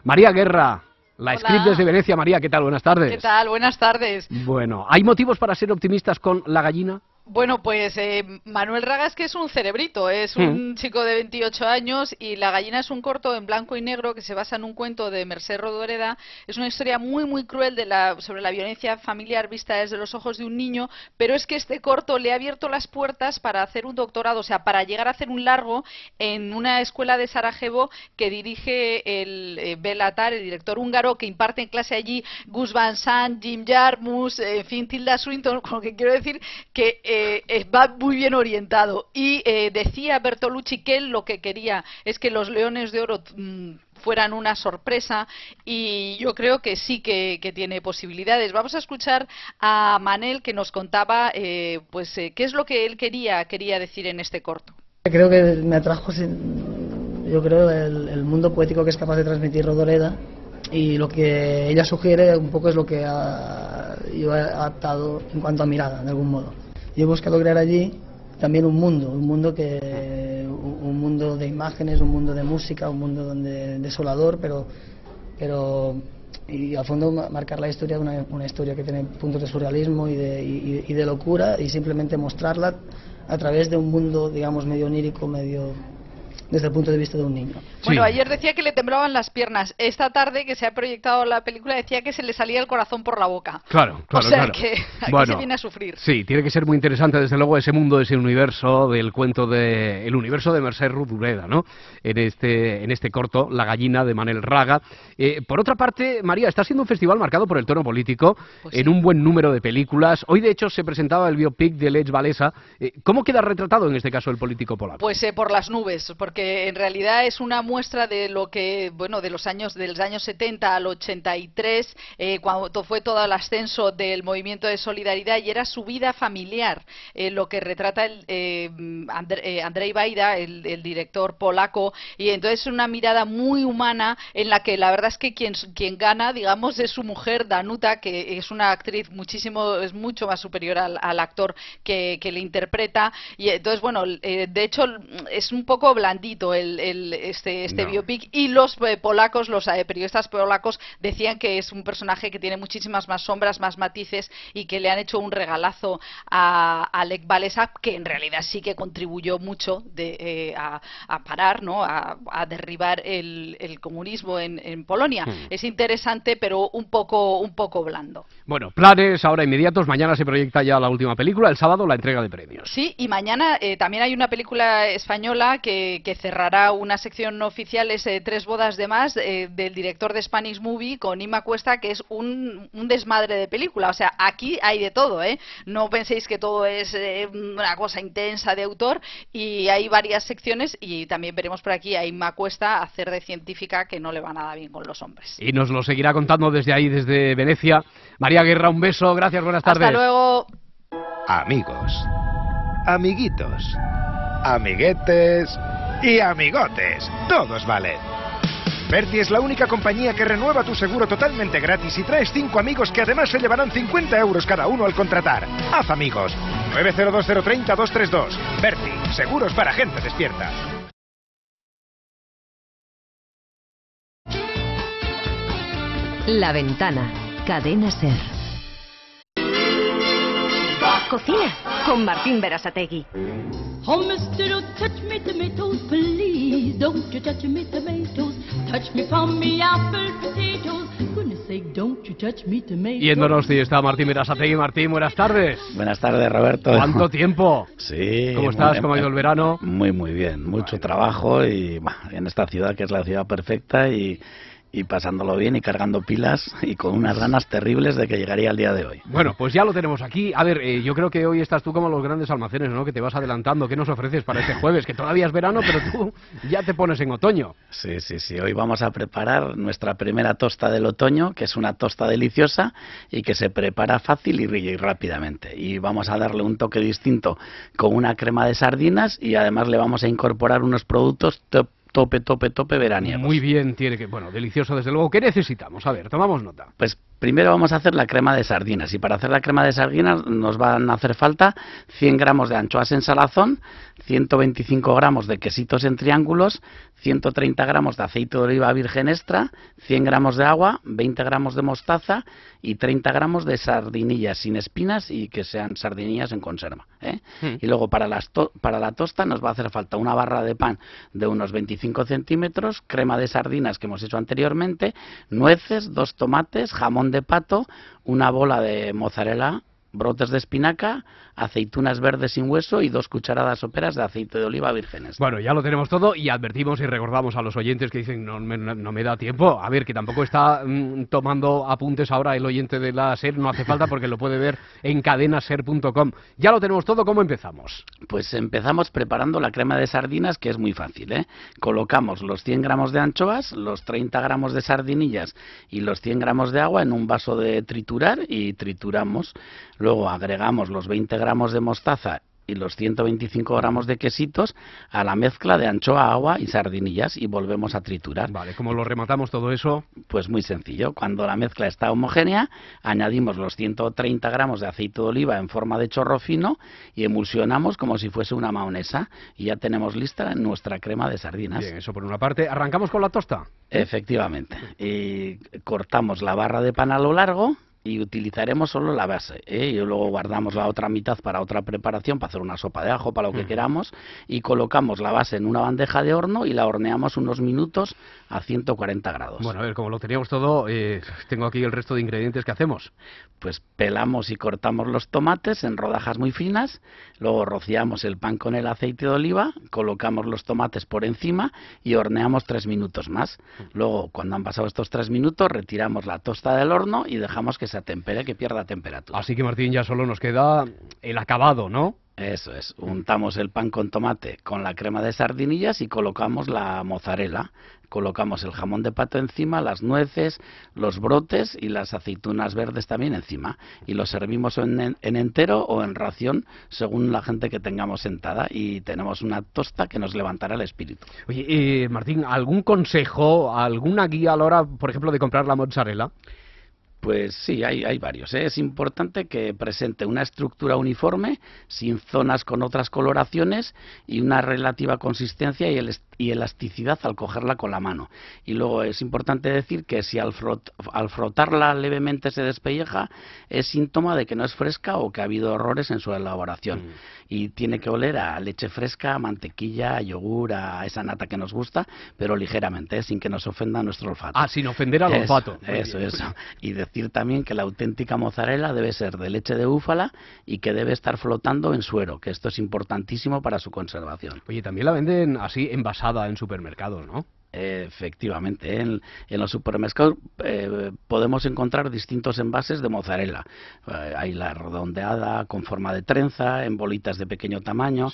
María Guerra, la Hola. script desde Venecia. María, ¿qué tal? Buenas tardes. ¿Qué tal? Buenas tardes. Bueno, ¿hay motivos para ser optimistas con La Gallina? Bueno, pues eh, Manuel Ragas que es un cerebrito, es un chico de 28 años y La gallina es un corto en blanco y negro que se basa en un cuento de Merced Rodoreda. Es una historia muy muy cruel de la, sobre la violencia familiar vista desde los ojos de un niño, pero es que este corto le ha abierto las puertas para hacer un doctorado, o sea, para llegar a hacer un largo en una escuela de Sarajevo que dirige el eh, Belatar, el director húngaro que imparte en clase allí Gus Van Sant, Jim Jarmus, eh, en fin, Tilda Swinton, con lo que quiero decir que eh, va muy bien orientado. Y eh, decía Bertolucci que él lo que quería es que los Leones de Oro mm, fueran una sorpresa y yo creo que sí que, tiene posibilidades. Vamos a escuchar a Manel que nos contaba eh, pues eh, qué es lo que él quería, quería decir en este corto. Creo que me atrajo, yo creo, el, el mundo poético que es capaz de transmitir Rodoreda y lo que ella sugiere un poco es lo que ha- yo he adaptado en cuanto a mirada, de algún modo. Yo he buscado crear allí también un mundo, un mundo que un un mundo de imágenes, un mundo de música, un mundo donde desolador, pero pero y al fondo ma- marcar la historia una, una historia que tiene puntos de surrealismo y de, y- y de locura y simplemente mostrarla a través de un mundo, digamos, medio onírico, medio desde el punto de vista de un niño. Bueno, ayer decía que le temblaban las piernas. Esta tarde que se ha proyectado la película decía que se le salía el corazón por la boca. Claro, claro, o sea claro. que aquí Bueno, se viene a sufrir. Sí, tiene que ser muy interesante, desde luego, ese mundo, ese universo del cuento de... El universo de Merced Rudureda, ¿no? En este, en este corto, La gallina, de Manel Raga. Eh, por otra parte, María, está siendo un festival marcado por el tono político, Pues en un buen número de películas. Hoy, de hecho, se presentaba el biopic de Lech Walesa. Eh, ¿Cómo queda retratado, en este caso, el político polaco? Pues eh, por las nubes, porque en realidad es una muestra de lo que, bueno, de los años, de los años 70 al 83, eh, cuando fue todo el ascenso del movimiento de solidaridad y era su vida familiar, eh, lo que retrata el, eh, Andr- eh, Andrzej Wajda, el, el director polaco, y entonces es una mirada muy humana en la que la verdad es que quien, quien gana, digamos, es su mujer Danuta, que es una actriz muchísimo, es mucho más superior al, al actor que, que le interpreta, y entonces, bueno, eh, de hecho es un poco blandito el, el- este, este No. biopic y los eh, polacos, los eh, periodistas polacos decían que es un personaje que tiene muchísimas más sombras, más matices y que le han hecho un regalazo a, a Lech Walesa que en realidad sí que contribuyó mucho de, eh, a, a parar, ¿no? a, a derribar el, el comunismo en, en Polonia. Hmm. Es interesante pero un poco, un poco blando. Bueno, planes ahora inmediatos. Mañana se proyecta ya la última película, el sábado la entrega de premios. Sí, y mañana eh, también hay una película española que, que cerrará una sección oficial, es Tres bodas de más, eh, del director de Spanish Movie con Ima Cuesta, que es un, un desmadre de película. O sea, aquí hay de todo, ¿eh? No penséis que todo es eh, una cosa intensa de autor y hay varias secciones y también veremos por aquí a Ima Cuesta hacer de científica que no le va nada bien con los hombres. Y nos lo seguirá contando desde ahí, desde Venecia. María Guerra, un beso. Gracias, buenas tardes. Hasta luego. Amigos, amiguitos, amiguetes y amigotes. Todos valen. Berti es la única compañía que renueva tu seguro totalmente gratis y traes cinco amigos que además se llevarán 50 euros cada uno al contratar. Haz amigos. 902030232. Berti, seguros para gente despierta. La ventana. Cadena Ser. Cocina con Martín Berasategui. Oh, mister, don't touch me tomatoes, please. Don't you touch me tomatoes. Touch me from me apple potatoes. Goodness sake, don't you touch me tomatoes. Y en Donosti está Martín Berasategui. Martín, buenas tardes. Buenas tardes, Roberto. ¿Cuánto tiempo? Sí. ¿Cómo estás? bien. ¿Cómo ha ido el verano? Muy, muy bien. Mucho trabajo y bah, en esta ciudad que es la ciudad perfecta y, y pasándolo bien y cargando pilas y con unas ganas terribles de que llegaría el día de hoy. Bueno, pues ya lo tenemos aquí. A ver, eh, yo creo que hoy estás tú como los grandes almacenes, ¿no? Que te vas adelantando. ¿Qué nos ofreces para este jueves? Que todavía es verano, pero tú ya te pones en otoño. Sí, sí, sí. Hoy vamos a preparar nuestra primera tosta del otoño, que es una tosta deliciosa y que se prepara fácil y, rápidamente. Y vamos a darle un toque distinto con una crema de sardinas y además le vamos a incorporar unos productos top- tope, tope, tope veraniegos. Muy bien, tiene que... Bueno, delicioso desde luego. ¿Qué necesitamos? A ver, tomamos nota. Pues primero vamos a hacer la crema de sardinas y para hacer la crema de sardinas nos van a hacer falta 100 gramos de anchoas en salazón, 125 gramos de quesitos en triángulos, 130 gramos de aceite de oliva virgen extra, 100 gramos de agua, 20 gramos de mostaza y 30 gramos de sardinillas sin espinas y que sean sardinillas en conserva. ¿eh? Hmm. Y luego para, las to- para la tosta nos va a hacer falta una barra de pan de unos 25 centímetros, crema de sardinas que hemos hecho anteriormente, nueces, dos tomates, jamón de pato, una bola de mozzarella brotes de espinaca, aceitunas verdes sin hueso y dos cucharadas soperas de aceite de oliva vírgenes. Bueno, ya lo tenemos todo y advertimos y recordamos a los oyentes que dicen no me, no me da tiempo. A ver, que tampoco está mm, tomando apuntes ahora el oyente de la SER, no hace falta porque lo puede ver en cadenaser.com. Ya lo tenemos todo, ¿cómo empezamos? Pues empezamos preparando la crema de sardinas, que es muy fácil. ¿eh? Colocamos los 100 gramos de anchoas, los 30 gramos de sardinillas y los 100 gramos de agua en un vaso de triturar y trituramos. Luego agregamos los 20 gramos de mostaza y los 125 gramos de quesitos a la mezcla de anchoa, agua y sardinillas y volvemos a triturar. Vale, ¿cómo lo rematamos todo eso? Pues muy sencillo. Cuando la mezcla está homogénea, añadimos los 130 gramos de aceite de oliva en forma de chorro fino y emulsionamos como si fuese una maonesa y ya tenemos lista nuestra crema de sardinas. Bien, eso por una parte. ¿Arrancamos con la tosta? Efectivamente. Y cortamos la barra de pan a lo largo y utilizaremos solo la base. ¿eh? Y luego guardamos la otra mitad para otra preparación, para hacer una sopa de ajo, para lo que Mm. queramos, y colocamos la base en una bandeja de horno y la horneamos unos minutos a 140 grados. Bueno, a ver, como lo teníamos todo, eh, tengo aquí el resto de ingredientes que hacemos. Pues pelamos y cortamos los tomates en rodajas muy finas, luego rociamos el pan con el aceite de oliva, colocamos los tomates por encima y horneamos tres minutos más. Luego, cuando han pasado estos tres minutos, retiramos la tosta del horno y dejamos que se atempere, que pierda temperatura. Así que Martín, ya solo nos queda el acabado, ¿no? Eso es, untamos el pan con tomate con la crema de sardinillas y colocamos la mozzarella. Colocamos el jamón de pato encima, las nueces, los brotes y las aceitunas verdes también encima. Y lo servimos en entero o en ración según la gente que tengamos sentada. Y tenemos una tosta que nos levantará el espíritu. Oye, eh, Martín, ¿algún consejo, alguna guía a la hora, por ejemplo, de comprar la mozzarella? Pues sí, hay, hay varios. ¿eh? Es importante que presente una estructura uniforme, sin zonas con otras coloraciones y una relativa consistencia y, el- y elasticidad al cogerla con la mano. Y luego es importante decir que si al, frot- al frotarla levemente se despelleja, es síntoma de que no es fresca o que ha habido errores en su elaboración. Y tiene que oler a leche fresca, a mantequilla, a yogur, a esa nata que nos gusta, pero ligeramente, ¿eh? sin que nos ofenda nuestro olfato. Ah, sin ofender al olfato. Muy Eso, bien. eso. Y decir también que la auténtica mozzarella debe ser de leche de búfala y que debe estar flotando en suero, que esto es importantísimo para su conservación. Oye, también la venden así envasada en supermercados, ¿no? Efectivamente, en, en los supermercados eh, podemos encontrar distintos envases de mozzarella. Eh, hay la redondeada con forma de trenza, en bolitas de pequeño tamaño,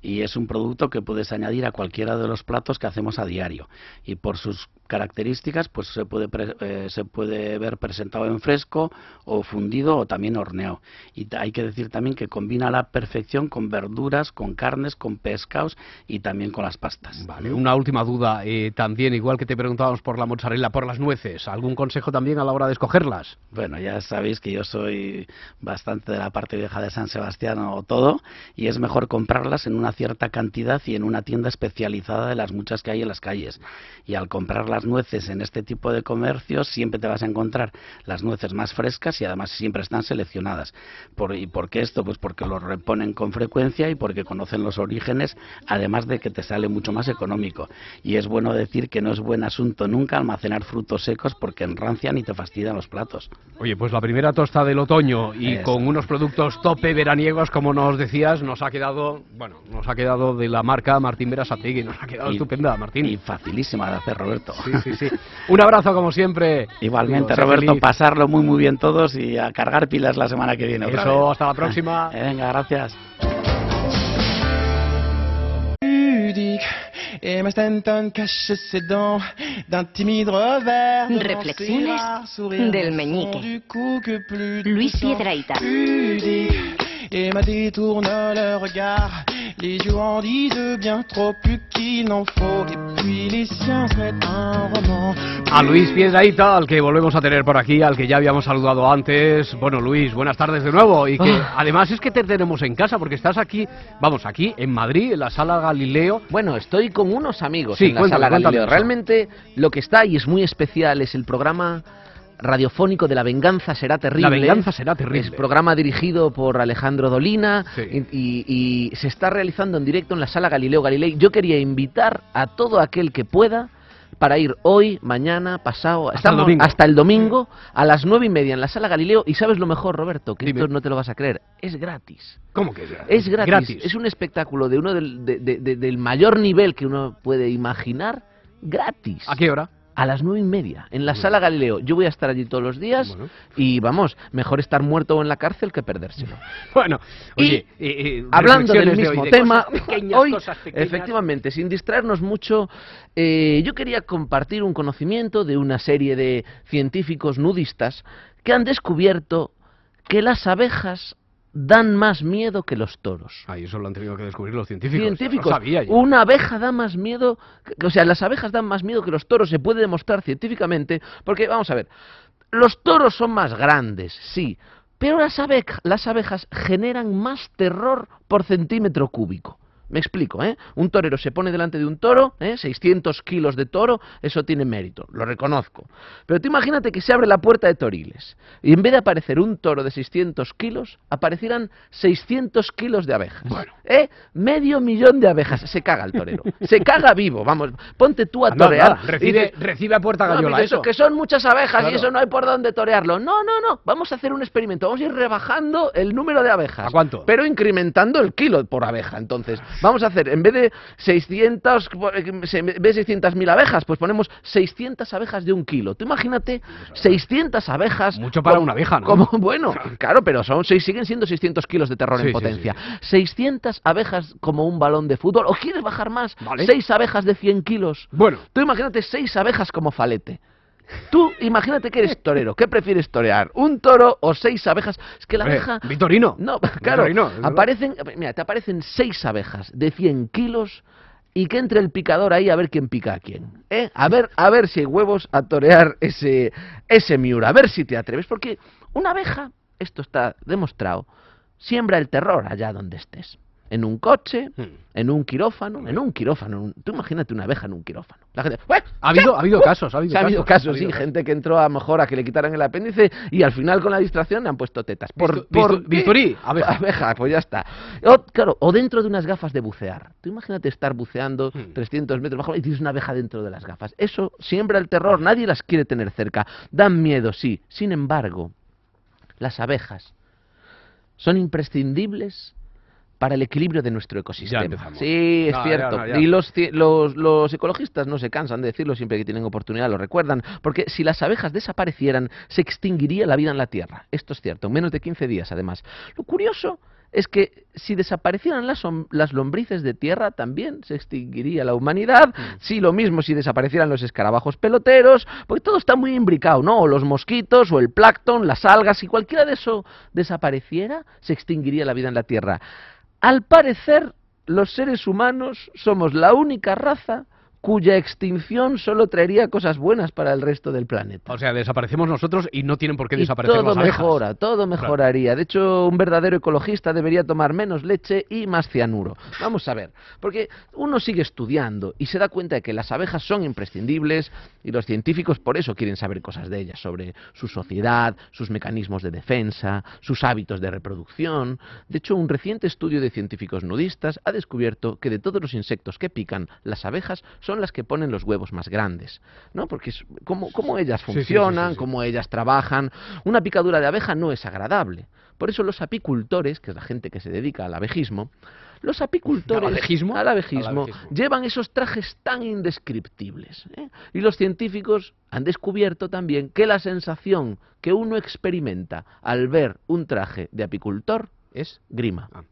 y es un producto que puedes añadir a cualquiera de los platos que hacemos a diario. Y por sus características, pues se puede, pre- eh, se puede ver presentado en fresco o fundido o también horneado. Y hay que decir también que combina a la perfección con verduras, con carnes, con pescados y también con las pastas. Vale, una última duda. eh, también, igual que te preguntábamos por la mozzarella, por las nueces, ¿algún consejo también a la hora de escogerlas? Bueno, ya sabéis que yo soy bastante de la parte vieja de San Sebastián o todo, y es mejor comprarlas en una cierta cantidad y en una tienda especializada de las muchas que hay en las calles. Y al comprar las nueces en este tipo de comercios, siempre te vas a encontrar las nueces más frescas y además siempre están seleccionadas. Por, ¿Y por qué esto? Pues porque los reponen con frecuencia y porque conocen los orígenes, además de que te sale mucho más económico. Y es bueno decir que no es buen asunto nunca almacenar frutos secos porque enrancian y te fastidian los platos. Oye, pues la primera tosta del otoño y con unos productos tope veraniegos, como nos decías, nos ha quedado, bueno, nos ha quedado de la marca Martín Berasategui, nos ha quedado Y- estupenda, Martín. Y facilísima de hacer, Roberto. Sí, sí, sí. Un abrazo como siempre. Igualmente, Digo, Roberto, pasarlo muy muy bien todos y a cargar pilas la semana que viene. otra Eso, vez. hasta la próxima. Venga, gracias. Et ma Stanton cache ses dents d'un timide revers Reflexiones del meñique. du cou que plus Luis. Pudique Et ma détourne le regard Les yeux en disent bien trop plus qu'il n'en faut Et puis les siens seraient un roman A Luis Piedrahita, al que volvemos a tener por aquí, al que ya habíamos saludado antes. Bueno, Luis, buenas tardes de nuevo. Y que Ah. además es que te tenemos en casa porque estás aquí, vamos, aquí en Madrid, en la sala Galileo. Bueno, estoy con unos amigos Sí, en la cuéntame, sala Galileo. Realmente lo que está y es muy especial es el programa radiofónico de La Venganza Será Terrible. La venganza será terrible. Es programa dirigido por Alejandro Dolina Sí. y, y- y se está realizando en directo en la sala Galileo Galilei. Yo quería invitar a todo aquel que pueda para ir hoy, mañana, pasado, Hasta el estamos hasta el domingo a las nueve y media en la sala Galileo. Y sabes lo mejor, Roberto, que esto no te lo vas a creer, es gratis. ¿Cómo que es gratis? Es gratis. Es un espectáculo de uno del, de- de- de- del mayor nivel que uno puede imaginar, gratis. ¿A qué hora? A las nueve y media, en la sala Galileo. Yo voy a estar allí todos los días y vamos, mejor estar muerto en la cárcel que perdérselo. Bueno, Y, oye, eh, eh, hablando del reflexiones de hoy, mismo de tema, cosas pequeñas, hoy, cosas efectivamente, sin distraernos mucho, eh, yo quería compartir un conocimiento de una serie de científicos nudistas que han descubierto que las abejas dan más miedo que los toros. Ay, eso lo han tenido que descubrir los científicos. Científicos. Sabía yo. Una abeja da más miedo, que- o sea, las abejas dan más miedo que los toros, se puede demostrar científicamente, porque vamos a ver, los toros son más grandes, sí, pero las, las abejas generan más terror por centímetro cúbico. Me explico, ¿eh? Un torero se pone delante de un toro, ¿eh? 600 kilos de toro, eso tiene mérito, lo reconozco. Pero tú imagínate que se abre la puerta de Toriles y en vez de aparecer un toro de 600 kilos, aparecieran 600 kilos de abejas. ¿Eh? Medio millón de abejas. Se caga el torero. Se caga vivo. Vamos, ponte tú a torear. recibe- Y recibe a puerta "No, gallola, eso". Que son muchas abejas y eso no hay por dónde torearlo. No, no, no. Vamos a hacer un experimento. Vamos a ir rebajando el número de abejas. ¿A cuánto? Pero incrementando el kilo por abeja. Entonces, vamos a hacer, en vez de 600, se- en vez de 600.000 abejas, pues ponemos 600 abejas de un kilo. Tú imagínate 600 abejas. Mucho para como- una abeja, ¿no? Como, bueno, claro, pero son, seis- siguen siendo 600 kilos de terror Sí, en sí, potencia. 600 abejas como un balón de fútbol. ¿O quieres bajar más? 6 abejas de 100 kilos. Bueno. Tú imagínate 6 abejas como falete. Tú imagínate que eres torero. ¿Qué prefieres torear? ¿Un toro o seis abejas? Es que la abeja... Vitorino. No, claro. Vitorino, aparecen, mira, te aparecen seis abejas de 100 kilos y que entre el picador ahí a ver quién pica a quién. ¿eh? A ver, a ver si hay huevos a torear ese, ese miura. A ver si te atreves. Porque una abeja, esto está demostrado, siembra el terror allá donde estés. En un coche, Hmm. en un quirófano, en un quirófano. un- Tú imagínate una abeja en un quirófano. La gente, "¡Ué! Ha habido, ha habido casos, ha habido casos, sí, casos. gente que entró a lo mejor a que le quitaran el apéndice y al final con la distracción le han puesto tetas. Por, por bistu- bisturí, abeja. abeja, pues ya está. O, claro, o dentro de unas gafas de bucear. Tú imagínate estar buceando Hmm. 300 metros bajo y tienes una abeja dentro de las gafas. Eso siembra el terror, nadie las quiere tener cerca. Dan miedo, sí. Sin embargo, las abejas son imprescindibles para el equilibrio de nuestro ecosistema. Sí, es No, ya, cierto. no, ya. Y los, los, los ecologistas no se cansan de decirlo siempre que tienen oportunidad, lo recuerdan, porque si las abejas desaparecieran, se extinguiría la vida en la Tierra. Esto es cierto, en menos de 15 días además. Lo curioso es que si desaparecieran las, las lombrices de tierra, también se extinguiría la humanidad. Mm. Sí, lo mismo si desaparecieran los escarabajos peloteros, porque todo está muy imbricado, ¿no? O los mosquitos, o el plancton, las algas, si cualquiera de eso desapareciera, se extinguiría la vida en la Tierra. Al parecer, los seres humanos somos la única raza cuya extinción solo traería cosas buenas para el resto del planeta. O sea, desaparecemos nosotros y no tienen por qué Y desaparecer todo las abejas. mejora, todo mejoraría. De hecho, un verdadero ecologista debería tomar menos leche y más cianuro. Vamos a ver, porque uno sigue estudiando y se da cuenta de que las abejas son imprescindibles y los científicos por eso quieren saber cosas de ellas, sobre su sociedad, sus mecanismos de defensa, sus hábitos de reproducción. De hecho, un reciente estudio de científicos nudistas ha descubierto que de todos los insectos que pican, las abejas son las que ponen los huevos más grandes, ¿no? Porque es como, como ellas Sí, sí, sí, funcionan, sí, cómo ellas trabajan. Una picadura de abeja no es agradable. Por eso los apicultores, que es la gente que se dedica al abejismo, los apicultores ¿Al abejismo? al abejismo, Al abejismo. llevan esos trajes tan indescriptibles. ¿eh? Y los científicos han descubierto también que la sensación que uno experimenta al ver un traje de apicultor es grima. Ah,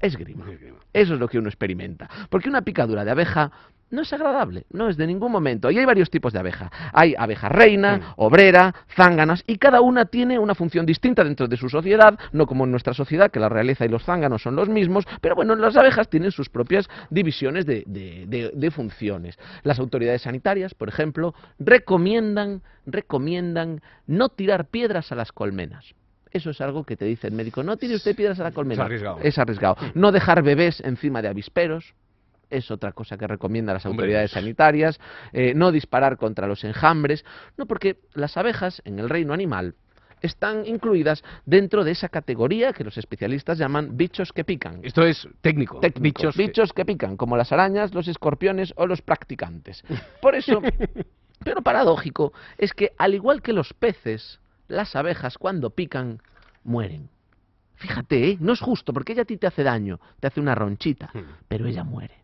Es grima. Eso es lo que uno experimenta. Porque una picadura de abeja no es agradable, no es de ningún momento. Y hay varios tipos de abeja. Hay abeja reina, obrera, zánganas, y cada una tiene una función distinta dentro de su sociedad, no como en nuestra sociedad, que la realeza y los zánganos son los mismos, pero bueno, las abejas tienen sus propias divisiones de, de- de- de funciones. Las autoridades sanitarias, por ejemplo, recomiendan, recomiendan no tirar piedras a las colmenas. Eso es algo que te dice el médico. No tire usted piedras a la colmena. arriesgado. Es arriesgado. No dejar bebés encima de avisperos. Es otra cosa que recomiendan las Hombre, autoridades sanitarias. Eh, no disparar contra los enjambres. No, porque las abejas en el reino animal están incluidas dentro de esa categoría que los especialistas llaman bichos que pican. Esto es técnico. Bichos que- que pican, como las arañas, los escorpiones o los practicantes. Por eso, pero paradójico, es que al igual que los peces, las abejas cuando pican mueren. Fíjate, ¿eh? no es justo, porque ella a ti te hace daño, te hace una ronchita, pero ella muere.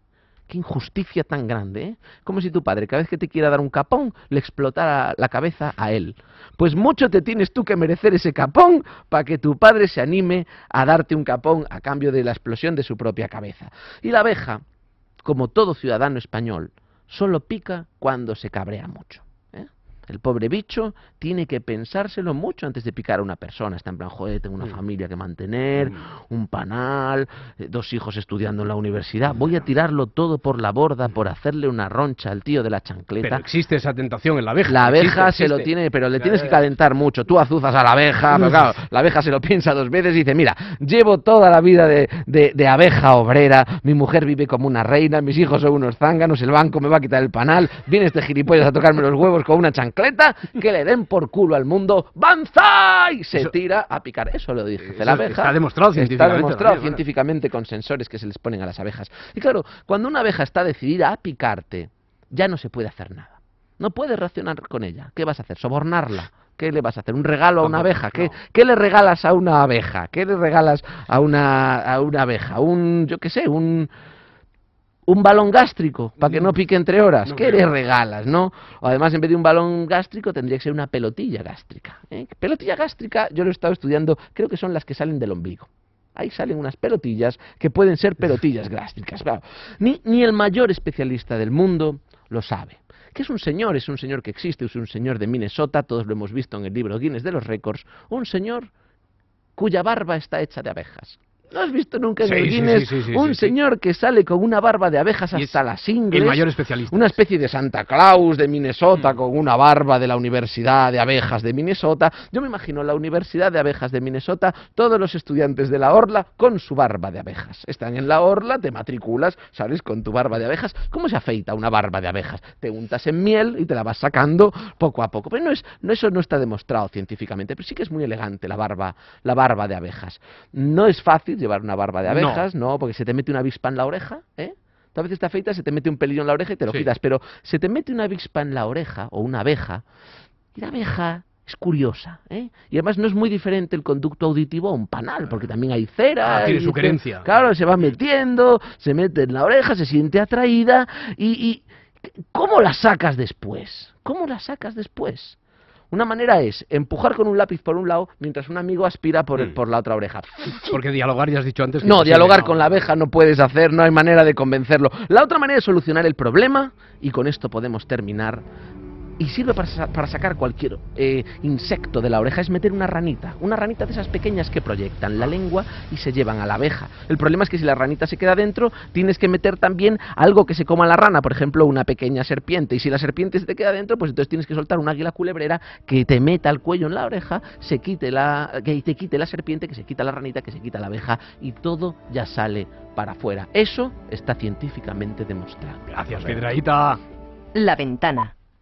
Qué injusticia tan grande, ¿eh? Como si tu padre, cada vez que te quiera dar un capón, le explotara la cabeza a él. Pues mucho te tienes tú que merecer ese capón para que tu padre se anime a darte un capón a cambio de la explosión de su propia cabeza. Y la abeja, como todo ciudadano español, solo pica cuando se cabrea mucho. El pobre bicho tiene que pensárselo mucho antes de picar a una persona. Está en plan, joder, tengo una familia que mantener, un panal, eh, dos hijos estudiando en la universidad. Voy a tirarlo todo por la borda por hacerle una roncha al tío de la chancleta. Pero existe esa tentación en la abeja. La abeja existe, se lo tiene, pero le tienes que calentar mucho. Tú azuzas a la abeja, pero claro, la abeja se lo piensa dos veces y dice, mira, llevo toda la vida de, de- de abeja obrera, mi mujer vive como una reina, mis hijos son unos zánganos, el banco me va a quitar el panal, viene este gilipollas a tocarme los huevos con una chancleta, que le den por culo al mundo, ¡Banzai! Se tira a picar. Eso lo dice Eso la abeja. está demostrado Está científicamente demostrado también, bueno. científicamente con sensores que se les ponen a las abejas. Y claro, cuando una abeja está decidida a picarte, ya no se puede hacer nada. No puedes reaccionar con ella. ¿Qué vas a hacer? ¿Sobornarla? ¿Qué le vas a hacer? ¿Un regalo a una abeja? ¿Qué, qué le regalas a una abeja? ¿Qué le regalas a una, a una abeja? Un, yo qué sé, un, un balón gástrico para que no pique entre horas. ¿Qué le regalas, no? O además, en vez de un balón gástrico, tendría que ser una pelotilla gástrica. ¿eh? Pelotilla gástrica, yo lo he estado estudiando, creo que son las que salen del ombligo. Ahí salen unas pelotillas que pueden ser pelotillas gástricas. Claro. Ni, ni el mayor especialista del mundo lo sabe. Que es un señor, es un señor que existe, es un señor de Minnesota, todos lo hemos visto en el libro Guinness de los récords, un señor cuya barba está hecha de abejas. ¿No has visto nunca en Sí, el sí, Guinness sí, sí, sí, un señor que sale con una barba de abejas hasta las ingles? el mayor especialista. Una especie de Santa Claus de Minnesota con una barba de la Universidad de Abejas de Minnesota. Yo me imagino la Universidad de Abejas de Minnesota, todos los estudiantes de la Orla con su barba de abejas. Están en la Orla, te matriculas, sales con tu barba de abejas. ¿Cómo se afeita una barba de abejas? Te untas en miel y te la vas sacando poco a poco. Pero no es, no, eso no está demostrado científicamente, pero sí que es muy elegante la barba, la barba de abejas. No es fácil llevar una barba de abejas, no, porque se te mete una avispa en la oreja, ¿eh? Tú a veces te afeitas, se te mete un pelillo en la oreja y te lo Sí. quitas, pero se te mete una avispa en la oreja o una abeja, y la abeja es curiosa, ¿eh? Y además no es muy diferente el conducto auditivo a un panal, porque también hay cera. Ah, tiene su te- querencia. Claro, se va metiendo, se mete en la oreja, se siente atraída, y, y ¿cómo la sacas después? ¿Cómo la sacas después? Una manera es empujar con un lápiz por un lado mientras un amigo aspira por, el- por la otra oreja. Porque dialogar ya has dicho antes. que No, dialogar no. con la abeja no puedes hacer, no hay manera de convencerlo. La otra manera es solucionar el problema, y con esto podemos terminar, y sirve para, sa- para sacar cualquier eh, insecto de la oreja, es meter una ranita. Una ranita de esas pequeñas que proyectan la lengua y se llevan a la abeja. El problema es que si la ranita se queda dentro, tienes que meter también algo que se coma la rana, por ejemplo, una pequeña serpiente. Y si la serpiente se te queda dentro, pues entonces tienes que soltar un águila culebrera que te meta el cuello en la oreja, se quite la, que te quite la serpiente, que se quita la ranita, que se quita la abeja, y todo ya sale para afuera. Eso está científicamente demostrado. Gracias, Piedraíta. La ventana